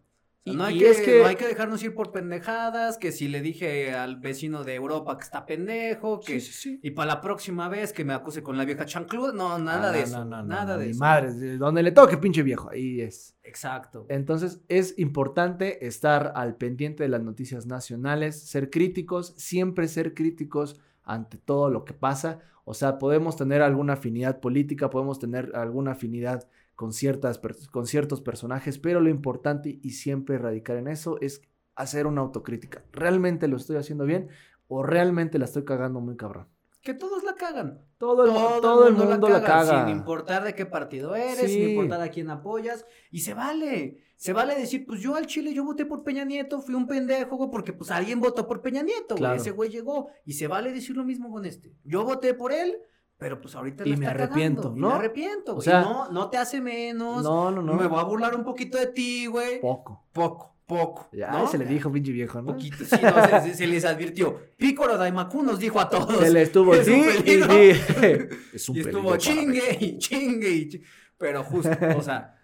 O no, hay y que, es que- no hay que dejarnos ir por pendejadas, que si le dije al vecino de Europa que está pendejo, que Sí, sí, sí. y para la próxima vez que me acuse con la vieja chancluda, no, nada Ah, de no, eso, no, nada no, de eso. Madres, de donde le toque, pinche viejo. Ahí es. Exacto. Entonces es importante estar al pendiente de las noticias nacionales, ser críticos, siempre ser críticos ante todo lo que pasa. O sea, podemos tener alguna afinidad política, podemos tener alguna afinidad con, ciertas, con ciertos personajes, pero lo importante y siempre radicar en eso es hacer una autocrítica. ¿Realmente lo estoy haciendo bien o realmente la estoy cagando muy cabrón? Que todos la cagan. Todo el, todo el mundo, la, caga. Sin importar de qué partido eres, Sí. sin importar a quién apoyas. Y se vale. Se vale decir, pues yo al Chile, yo voté por Peña Nieto, fui un pendejo, güey, porque pues alguien votó por Peña Nieto, güey. Ese güey llegó. Y se vale decir lo mismo con este. Yo voté por él, pero pues ahorita Y me está arrepiento, cagando, y ¿no? me arrepiento, O sea- no, no te hace menos. No, no, no. Me voy a burlar un poquito de ti, güey. Poco. Poco, poco. Ya ¿no? se le dijo, pinche viejo, ¿no? Poquito, sí, no, se, se- les advirtió. Pícoro Daimaku nos dijo a todos. Se le estuvo Es un sí, y. Es un estuvo chingue y chingue y chingue. Pero justo, o sea,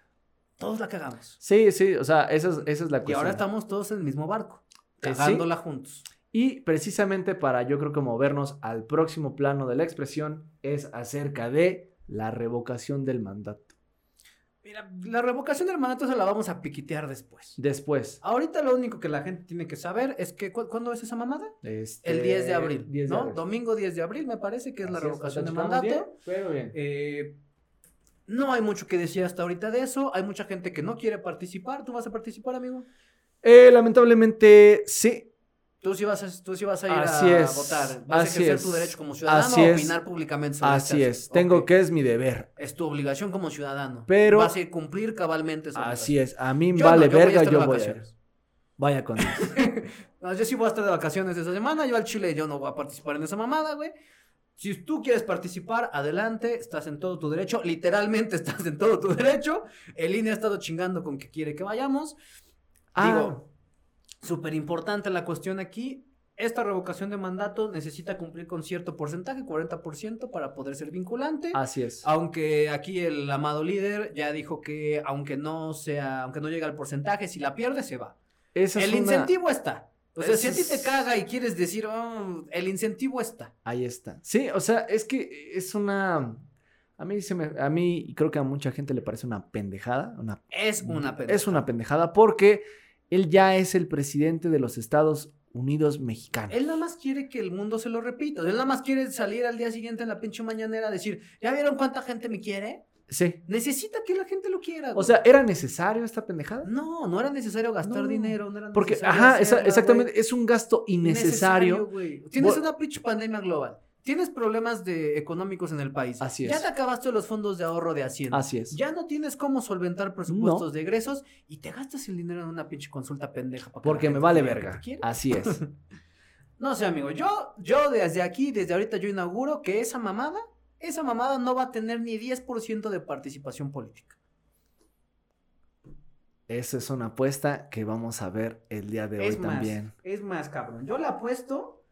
todos la cagamos. Sí, sí, o sea, esa es, esa es la Y cuestión. ahora estamos todos en el mismo barco, Eh, sí. cagándola juntos. Y precisamente para yo creo que movernos al próximo plano de la expresión es acerca de la revocación del mandato. Mira, la revocación del mandato se la vamos a piquitear después. Después. Ahorita lo único que la gente tiene que saber es que, ¿cu- ¿cuándo es esa mamada? este, El 10 de abril, 10 de ¿no? abril. Domingo 10 de abril me parece que es la revocación de ¿estamos mandato. bien? Pero bien. Eh, no hay mucho que decir hasta ahorita de eso. Hay mucha gente que no quiere participar. ¿Tú vas a participar, amigo? Eh, lamentablemente, sí. Tú sí vas a, tú sí vas a ir Así a es, votar. Vas así a ejercer es, tu derecho como ciudadano así a es, opinar públicamente sobre Así es. Tengo que es mi deber. Es tu obligación como ciudadano. Pero- Vas a cumplir cabalmente esa Así es. A mí Yo vale no, yo voy a verga, de yo voy a ir. Vaya con. No, yo sí voy a estar de vacaciones esa semana. Yo al Chile yo no voy a participar en esa mamada, güey. Si tú quieres participar, adelante, estás en todo tu derecho. Literalmente estás en todo tu derecho. El INE ha estado chingando con que quiere que vayamos. Ah. Digo, súper importante la cuestión aquí. Esta revocación de mandato necesita cumplir con cierto porcentaje, 40%, para poder ser vinculante. Así es. Aunque aquí el amado líder ya dijo que aunque no sea, aunque no llegue al porcentaje, si la pierde se va. Esa es el una- incentivo está. O sea, si a ti te caga y quieres decir, "Oh, el incentivo está. Ahí está. Sí, o sea, es que es una. A mí se me, a mí y creo que a mucha gente le parece una pendejada, una Es una. Mm, es una pendejada porque él ya es el presidente de los Estados Unidos mexicanos. Él nada más quiere que el mundo se lo repita. Él nada más quiere salir al día siguiente en la pinche mañanera a decir, ¿ya vieron cuánta gente me quiere? Sí. Necesita que la gente lo quiera. O sea, ¿era necesario esta pendejada? no, no era necesario gastar No. dinero. No era Porque, ajá, esa- exactamente, güey. es un gasto innecesario. güey. Tienes una pinche pandemia global. Tienes problemas de, económicos en el país. Así Ya es. te acabaste los fondos de ahorro de Hacienda. Así es. Ya no tienes cómo solventar presupuestos de egresos y te gastas el dinero en una pinche consulta pendeja. para Porque me vale verga. Así es. No sé, amigo. Yo, yo desde aquí, desde ahorita, yo inauguro que esa mamada, esa mamada no va a tener ni 10% de participación política. Esa es una apuesta que vamos a ver el día de hoy es más, también. es más, cabrón. Yo le apuesto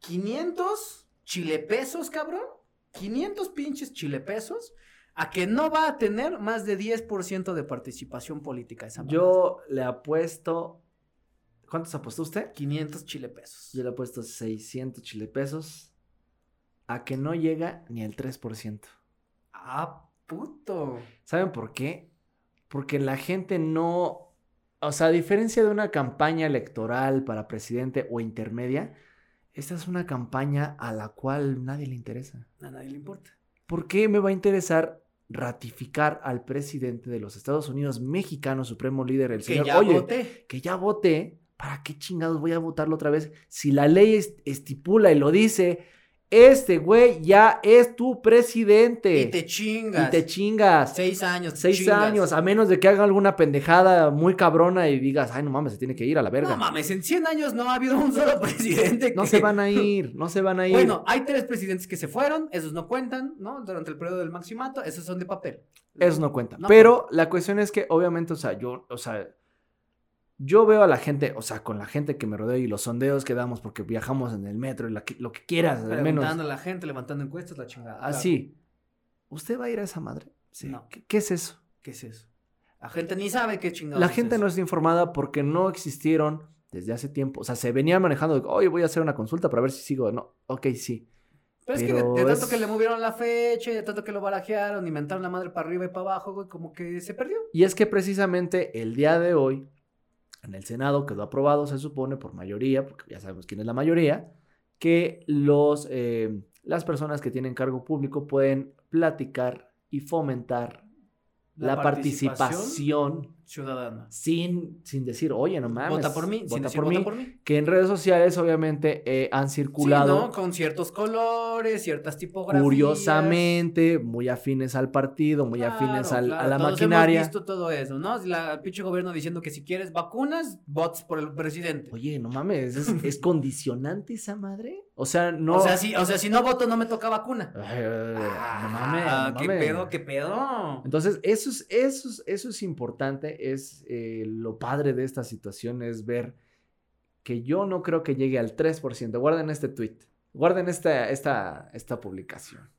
500 chilepesos, cabrón. 500 pinches chilepesos a que no va a tener más de 10% de participación política esa mamada. Yo le apuesto. ¿Cuántos apostó usted? 500 chilepesos. Yo le apuesto 600 chile pesos a que no llega ni al 3%. Ah, puto. ¿Saben por qué? Porque la gente no. O sea, a diferencia de una campaña electoral para presidente o intermedia, esta es una campaña a la cual nadie le interesa. A nadie le importa. ¿Por qué me va a interesar ratificar al presidente de los Estados Unidos mexicano, supremo líder, el Que señor? ya Oye, voté. que ya voté, ¿para qué chingados voy a votarlo otra vez? Si la ley est- estipula y lo dice, este güey ya es tu presidente. Y te chingas. Y te chingas. Seis años. te Seis chingas. años, a menos de que haga alguna pendejada muy cabrona y digas, ay, no mames, se tiene que ir a la verga. No mames, en 100 años no ha habido un solo presidente. No se van a ir, no se van a ir. Bueno, hay tres presidentes que se fueron, esos no cuentan, ¿no? Durante el periodo del maximato, esos son de papel. Eso no cuenta. No Pero la cuestión es que, obviamente, o sea, yo, o sea, yo veo a la gente, o sea, con la gente que me rodeo y los sondeos que damos porque viajamos en el metro y la que- lo que quieras, al menos. Preguntando a la gente, levantando encuestas, la chingada. claro. Así. ¿Usted va a ir a esa madre? Sí. No. ¿Qué, qué es eso? ¿Qué es eso? La gente ni sabe qué chingados. La es gente eso. no está informada porque no existieron desde hace tiempo. O sea, se venía manejando de, oye, voy a hacer una consulta para ver si sigo o no. Ok, sí. Pero es que de, tanto es- que le movieron la fecha, y de tanto que lo barajearon, inventaron la madre para arriba y para abajo, güey, como que se perdió. Y es que precisamente el día de hoy, en el Senado quedó aprobado, se supone, por mayoría, porque ya sabemos quién es la mayoría, que los, eh, las personas que tienen cargo público pueden platicar y fomentar la, participación, ciudadana. sin, sin decir, oye, no mames. Vota por mí, sin vota decir por vota mí. por mí. Que en redes sociales, obviamente, eh, han Sí, circulado. ¿no? Con ciertos colores, ciertas tipografías. Curiosamente, muy afines al partido, muy Claro, afines al- claro, a la todos maquinaria. Hemos visto todo eso, ¿no? La, el pinche gobierno diciendo que si quieres vacunas, votes por el presidente. Oye, no mames, ¿es, es condicionante esa madre? O sea, no. O sea, si, o sea, si no voto, no me toca vacuna. Ay, no mames, Ah, no qué mames. pedo, qué pedo. Entonces, eso es, eso es, eso es importante, es eh, lo padre de esta situación, es ver que yo no creo que llegue al 3%. Guarden este tweet, guarden esta, esta, esta publicación.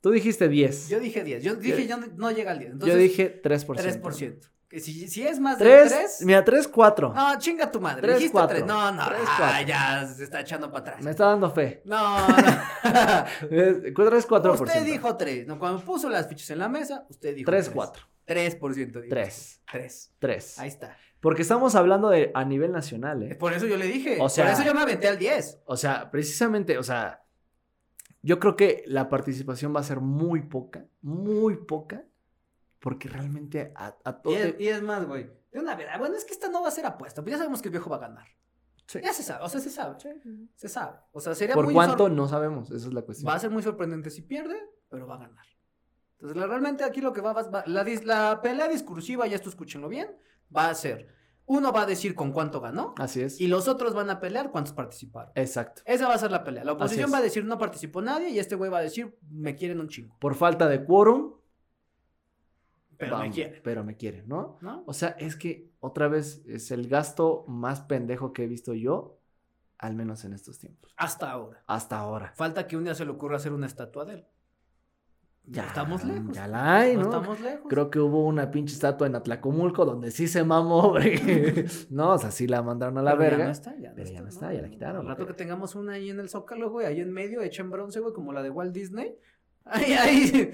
Tú dijiste 10. Yo dije 10. Yo dije, yo no, no llega al 10. Entonces, yo dije 3%. 3%. Que si, si es más de 3, 3. mira, 3, 4. No, chinga tu madre. Tres, dijiste cuatro. 3. No, no. Tres, ah, cuatro. ya se está echando para atrás. Me está dando fe. No, no. 3, 4%. usted dijo 3. No, cuando puso las fichas en la mesa, usted dijo 3, 3. 4. 3%. dijo 3. 3. 3. Ahí está. Porque estamos hablando de a nivel nacional, ¿eh? Por eso yo le dije. O sea- por eso yo me aventé al 10. O sea, precisamente, o sea, yo creo que la participación va a ser muy poca, muy poca, porque realmente a, a todo... Y es, y es más, güey. De una vez. Bueno, es que esta no va a ser apuesta. Pues ya sabemos que el viejo va a ganar. Sí. Ya se sabe. O sea, se sabe. Se sabe. O sea, sería ¿Por muy cuánto? sor- No sabemos, esa es la cuestión. Va a ser muy sorprendente si pierde, pero va a ganar. Entonces, la- realmente aquí lo que va, va- la, la pelea discursiva, ya esto escúchenlo bien, va a ser, uno va a decir con cuánto ganó Así es. y los otros van a pelear cuántos participaron. Exacto. Esa va a ser la pelea. La oposición va a decir no participó nadie y este güey va a decir me quieren un chingo, Por falta de quórum, pero me quieren. Pero me quieren, ¿no? ¿No? O sea, es que otra vez es el gasto más pendejo que he visto yo, al menos en estos tiempos. Hasta ahora. Hasta ahora. Falta que un día se le ocurra hacer una estatua de él. Ya estamos lejos. Ya la hay, No ¿no? estamos lejos. Creo que hubo una pinche estatua en Atlacomulco donde sí se mamó, güey. no, o sea, sí la mandaron a la Pero verga. Ya no está, ya ya no está, ya la quitaron, Al rato que tengamos una ahí en el Zócalo, güey, ahí en medio, hecha en bronce, güey, como la de Walt Disney. Ahí, ahí.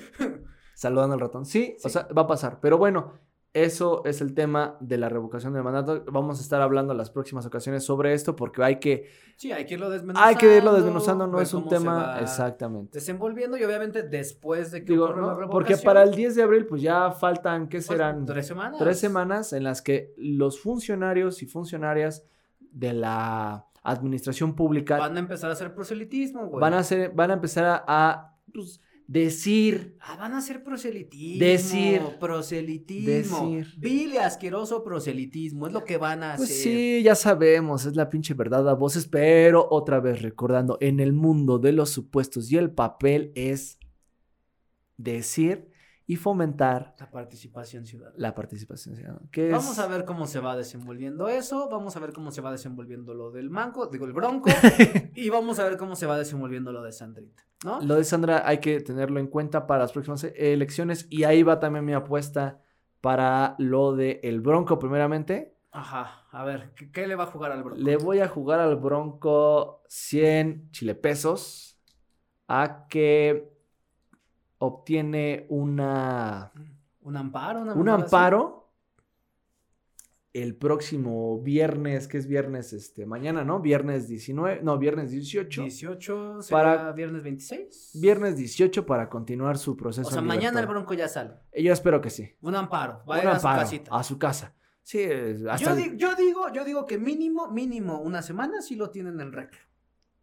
Saludando al ratón. Sí, o sea, va a pasar. Pero bueno, eso es el tema de la revocación del mandato. Vamos a estar hablando en las próximas ocasiones sobre esto porque hay que, Sí, hay que irlo desmenuzando. hay que irlo desmenuzando. No es un tema exactamente. Desenvolviendo y obviamente después de que Digo, ocurra ¿no? la revocación. porque para el 10 de abril, pues ya faltan, ¿qué pues, serán? Tres semanas. Tres semanas en las que los funcionarios y funcionarias de la administración pública Van a empezar a hacer proselitismo, güey. van a, hacer, van a empezar a, a, pues, decir Ah, van a hacer proselitismo. Decir. Proselitismo. Decir. Vil y asqueroso proselitismo. Es lo que van a Pues hacer. sí, ya sabemos, es la pinche verdad a voces, pero otra vez recordando, en el mundo de los supuestos y el papel es decir y fomentar La participación ciudadana. la participación ciudadana. que Vamos es- a ver cómo se va desenvolviendo eso, vamos a ver cómo se va desenvolviendo lo del manco, digo el bronco, y vamos a ver cómo se va desenvolviendo lo de Sandrita, ¿no? Lo de Sandra hay que tenerlo en cuenta para las próximas elecciones y ahí va también mi apuesta para lo de el Bronco primeramente. Ajá, a ver, ¿qué, qué le va a jugar al bronco? Le voy a jugar al Bronco 100 chilepesos a que obtiene una, ¿Un amparo? Una un así? amparo el próximo viernes, que es viernes, este, mañana, ¿no? Viernes 19, no, viernes 18. 18, Para- para viernes 26. Viernes 18 para continuar su proceso. O sea, mañana el bronco ya sale. Yo espero que sí. Un amparo, va a Un ir a su amparo casita. a su casa. Sí, eh, hasta Yo, di- yo digo, yo digo que mínimo, mínimo una semana sí lo tienen en recreo.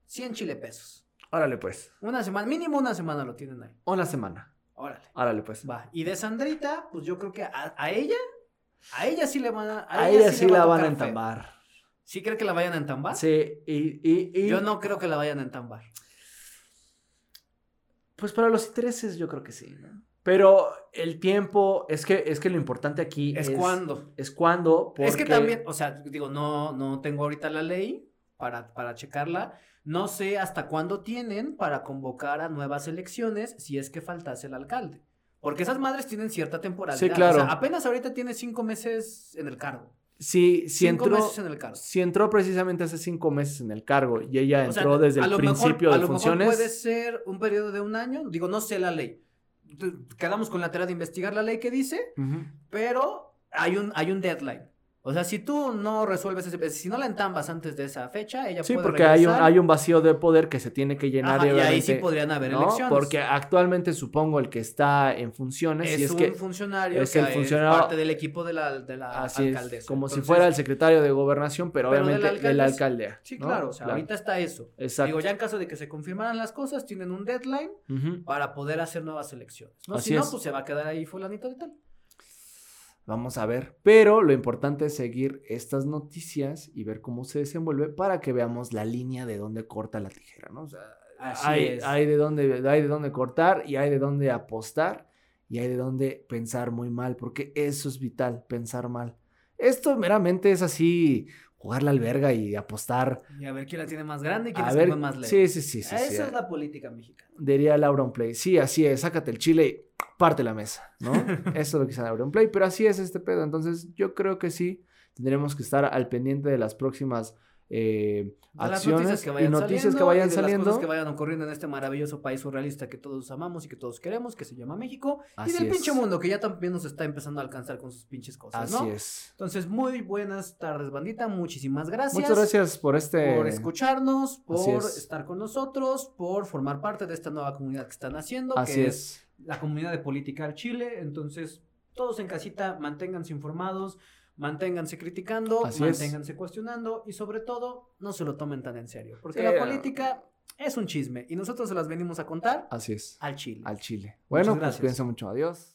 100 chile pesos. Órale pues. Una semana, mínimo una semana lo tienen ahí. Una semana. Órale. Órale pues. Va. Y de Sandrita, pues yo creo que a, a ella, a ella sí le van a. A ella sí la van a entambar. ¿Sí cree que la vayan a entambar? Sí, y, y, y- Yo no creo que la vayan a entambar. Pues para los intereses yo creo que sí, ¿no? Pero el tiempo, es que, es que lo importante aquí Es, es... cuando. Es cuando, Es que porque- también, o sea, digo, no, no tengo ahorita la ley para, para checarla. No sé hasta cuándo tienen para convocar a nuevas elecciones si es que faltase el alcalde. Porque esas madres tienen cierta temporalidad. Sí, claro. O sea, apenas ahorita tiene cinco meses en el cargo. Sí, sí cinco entró, meses en el cargo. sí entró precisamente hace cinco meses en el cargo y ella O sea, entró desde el lo mejor- principio a de lo mejor puede ser un periodo de un año. Digo, no sé la ley. Quedamos con la tarea de investigar la ley que dice, pero hay un, hay un deadline. O sea, si tú no resuelves ese, si no la entambas antes de esa fecha, ella Sí, puede porque hay un, regresar. hay un vacío de poder que se tiene que llenar Ajá, y y ahí sí podrían haber ¿no? elecciones. Porque actualmente supongo el que está en funciones es, y es un que funcionario es que el funcionario- es parte del equipo de la, de la así alcaldesa. es, como si fuera el secretario de gobernación, pero, Pero de la obviamente de la alcaldesa. alcaldía. Sí, ¿no? claro, o sea, ahorita está eso. Exacto. Digo, ya en caso de que se confirmaran las cosas, tienen un deadline para poder hacer nuevas elecciones. ¿no? Así si no, es. pues se va a quedar ahí fulanito de tal. Vamos a ver. Pero lo importante es seguir estas noticias y ver cómo se desenvuelve para que veamos la línea de dónde corta la tijera, ¿no? O sea, Así hay, es. hay de dónde, hay de dónde cortar y hay de dónde apostar y hay de dónde pensar muy mal, porque eso es vital, pensar mal. Esto meramente es así, jugar la alberga y apostar. Y a ver quién la tiene más grande y quién la come más lejos. sí, sí, sí, sí. Esa sí. es la política mexicana. Diría Laura Play. Sí, así es, sácate el chile y parte la mesa, ¿no? Eso es lo que dice Laura Play, pero así es este pedo. Entonces, yo creo que sí, tendremos que estar al pendiente de las próximas eh, De las acciones noticias que y noticias saliendo que vayan y de las saliendo. cosas que vayan ocurriendo en este maravilloso país surrealista que todos amamos y que todos queremos, que se llama México. Así y del es. pinche mundo que ya también nos está empezando a alcanzar con sus pinches cosas, Así ¿no? es. Entonces, muy buenas tardes, bandita. Muchísimas gracias. Muchas gracias por este. por escucharnos, por es. estar con nosotros, por formar parte de esta nueva comunidad que están haciendo, Así que es. la comunidad de Política al Chile. Entonces, todos en casita, manténganse informados, manténganse criticando, Así es. manténganse cuestionando y sobre todo, no se lo tomen tan en serio, porque Sí, la no. política es un chisme y nosotros se las venimos a contar Así es. al Chile. Al chile. Bueno, pues gracias. cuídense mucho. Adiós.